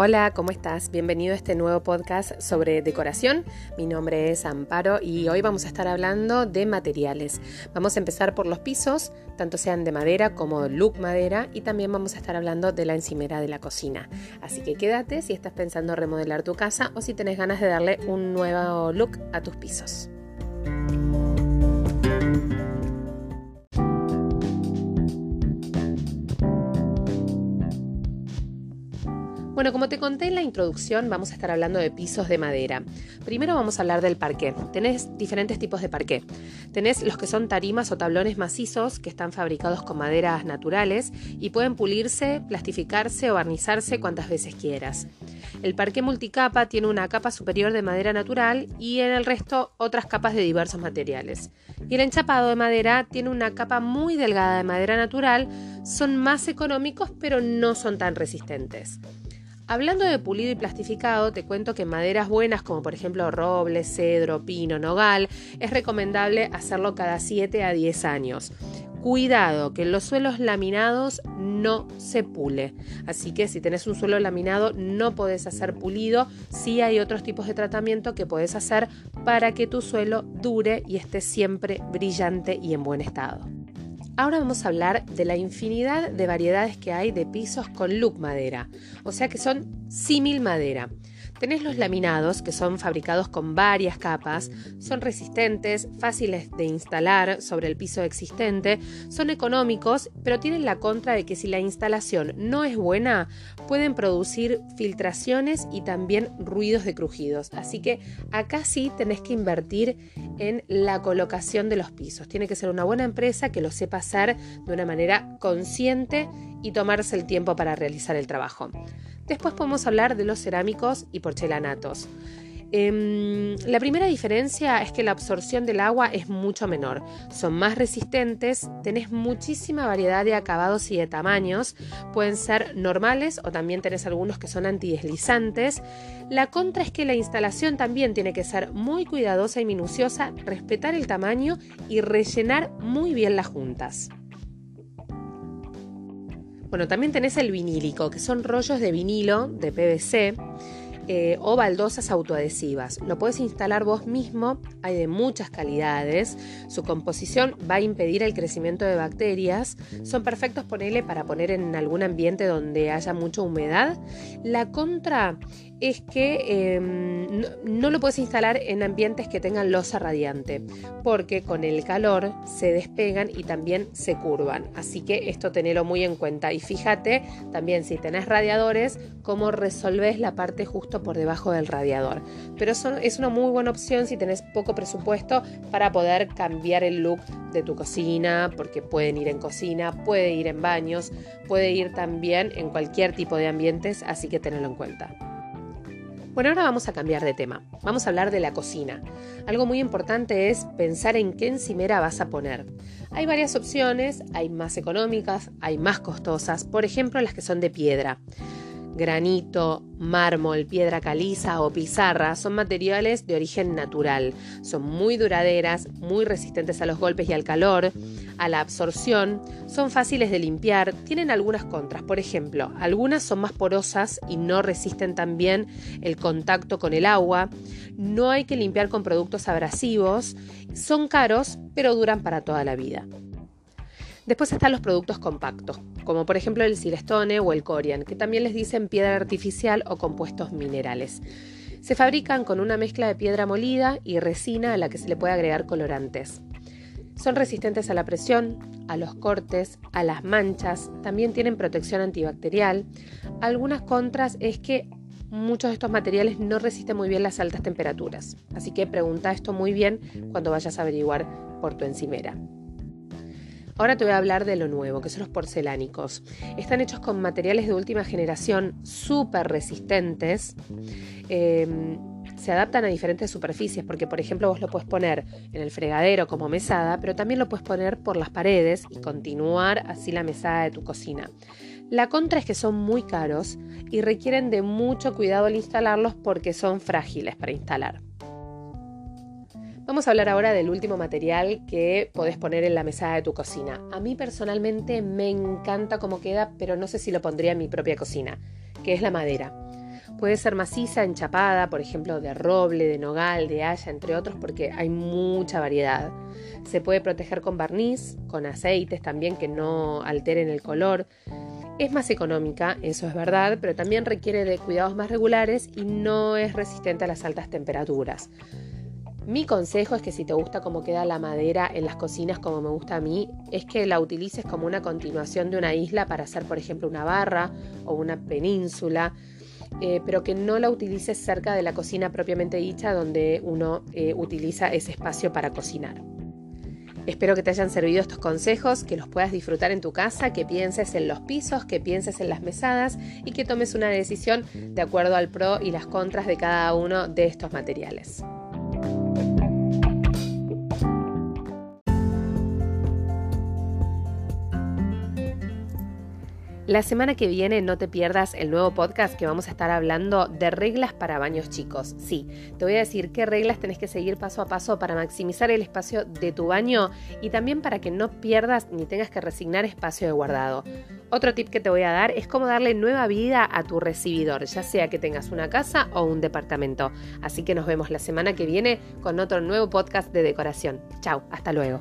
Hola, ¿cómo estás? Bienvenido a este nuevo podcast sobre decoración. Mi nombre es Amparo y hoy vamos a estar hablando de materiales. Vamos a empezar por los pisos, tanto sean de madera como look madera, y también vamos a estar hablando de la encimera de la cocina. Así que quédate si estás pensando remodelar tu casa o si tenés ganas de darle un nuevo look a tus pisos. Como te conté en la introducción, vamos a estar hablando de pisos de madera. Primero vamos a hablar del parqué. Tenés diferentes tipos de parqué. Tenés los que son tarimas o tablones macizos que están fabricados con maderas naturales y pueden pulirse, plastificarse o barnizarse cuantas veces quieras. El parqué multicapa tiene una capa superior de madera natural y en el resto otras capas de diversos materiales. Y el enchapado de madera tiene una capa muy delgada de madera natural, son más económicos pero no son tan resistentes. Hablando de pulido y plastificado, te cuento que maderas buenas como por ejemplo roble, cedro, pino, nogal, es recomendable hacerlo cada 7 a 10 años. Cuidado, que en los suelos laminados no se pule. Así que si tenés un suelo laminado no podés hacer pulido. Sí hay otros tipos de tratamiento que podés hacer para que tu suelo dure y esté siempre brillante y en buen estado. Ahora vamos a hablar de la infinidad de variedades que hay de pisos con look madera, o sea que son símil madera. Tenés los laminados, que son fabricados con varias capas, son resistentes, fáciles de instalar sobre el piso existente, son económicos, pero tienen la contra de que si la instalación no es buena, pueden producir filtraciones y también ruidos de crujidos. Así que acá sí tenés que invertir en la colocación de los pisos. Tiene que ser una buena empresa que lo sepa hacer de una manera consciente y tomarse el tiempo para realizar el trabajo. Después podemos hablar de los cerámicos y porcelanatos. Em, la primera diferencia es que la absorción del agua es mucho menor. Son más resistentes, tenés muchísima variedad de acabados y de tamaños. Pueden ser normales o también tenés algunos que son antideslizantes. La contra es que la instalación también tiene que ser muy cuidadosa y minuciosa, respetar el tamaño y rellenar muy bien las juntas. Bueno, también tenés el vinílico, que son rollos de vinilo de PVC eh, o baldosas autoadhesivas. Lo puedes instalar vos mismo, hay de muchas calidades. Su composición va a impedir el crecimiento de bacterias. Son perfectos ponerle para poner en algún ambiente donde haya mucha humedad. La contra es que em, no, lo puedes instalar en ambientes que tengan losa radiante, porque con el calor se despegan y también se curvan. Así que esto tenelo muy en cuenta. Y fíjate también si tenés radiadores, cómo resolves la parte justo por debajo del radiador. Pero es una muy buena opción si tenés poco presupuesto para poder cambiar el look de tu cocina, porque pueden ir en cocina, puede ir en baños, puede ir también en cualquier tipo de ambientes, así que tenelo en cuenta. Bueno, ahora vamos a cambiar de tema. Vamos a hablar de la cocina. Algo muy importante es pensar en qué encimera vas a poner. Hay varias opciones, hay más económicas, hay más costosas, por ejemplo las que son de piedra granito, mármol, piedra caliza o pizarra son materiales de origen natural. Son muy duraderas, muy resistentes a los golpes y al calor, a la absorción, son fáciles de limpiar, tienen algunas contras. Por ejemplo, algunas son más porosas y no resisten tan bien el contacto con el agua. No hay que limpiar con productos abrasivos. Son caros, pero duran para toda la vida. Después están los productos compactos, como por ejemplo el silestone o el corian, que también les dicen piedra artificial o compuestos minerales. Se fabrican con una mezcla de piedra molida y resina a la que se le puede agregar colorantes. Son resistentes a la presión, a los cortes, a las manchas, también tienen protección antibacterial. Algunas contras es que muchos de estos materiales no resisten muy bien las altas temperaturas, así que pregunta esto muy bien cuando vayas a averiguar por tu encimera. Ahora te voy a hablar de lo nuevo, que son los porcelánicos. Están hechos con materiales de última generación súper resistentes. Em, se adaptan a diferentes superficies, porque por ejemplo vos lo puedes poner en el fregadero como mesada, pero también lo puedes poner por las paredes y continuar así la mesada de tu cocina. La contra es que son muy caros y requieren de mucho cuidado al instalarlos porque son frágiles para instalar. Vamos a hablar ahora del último material que podés poner en la mesada de tu cocina. A mí personalmente me encanta cómo queda, pero no sé si lo pondría en mi propia cocina, que es la madera. Puede ser maciza, enchapada, por ejemplo, de roble, de nogal, de haya, entre otros, porque hay mucha variedad. Se puede proteger con barniz, con aceites también que no alteren el color. Es más económica, eso es verdad, pero también requiere de cuidados más regulares y no es resistente a las altas temperaturas. Mi consejo es que si te gusta cómo queda la madera en las cocinas como me gusta a mí, es que la utilices como una continuación de una isla para hacer, por ejemplo, una barra o una península, eh, pero que no la utilices cerca de la cocina propiamente dicha donde uno eh, utiliza ese espacio para cocinar. Espero que te hayan servido estos consejos, que los puedas disfrutar en tu casa, que pienses en los pisos, que pienses en las mesadas y que tomes una decisión de acuerdo al pro y las contras de cada uno de estos materiales. La semana que viene no te pierdas el nuevo podcast que vamos a estar hablando de reglas para baños chicos. Sí, te voy a decir qué reglas tenés que seguir paso a paso para maximizar el espacio de tu baño y también para que no pierdas ni tengas que resignar espacio de guardado. Otro tip que te voy a dar es cómo darle nueva vida a tu recibidor, ya sea que tengas una casa o un departamento. Así que nos vemos la semana que viene con otro nuevo podcast de decoración. Chao, hasta luego.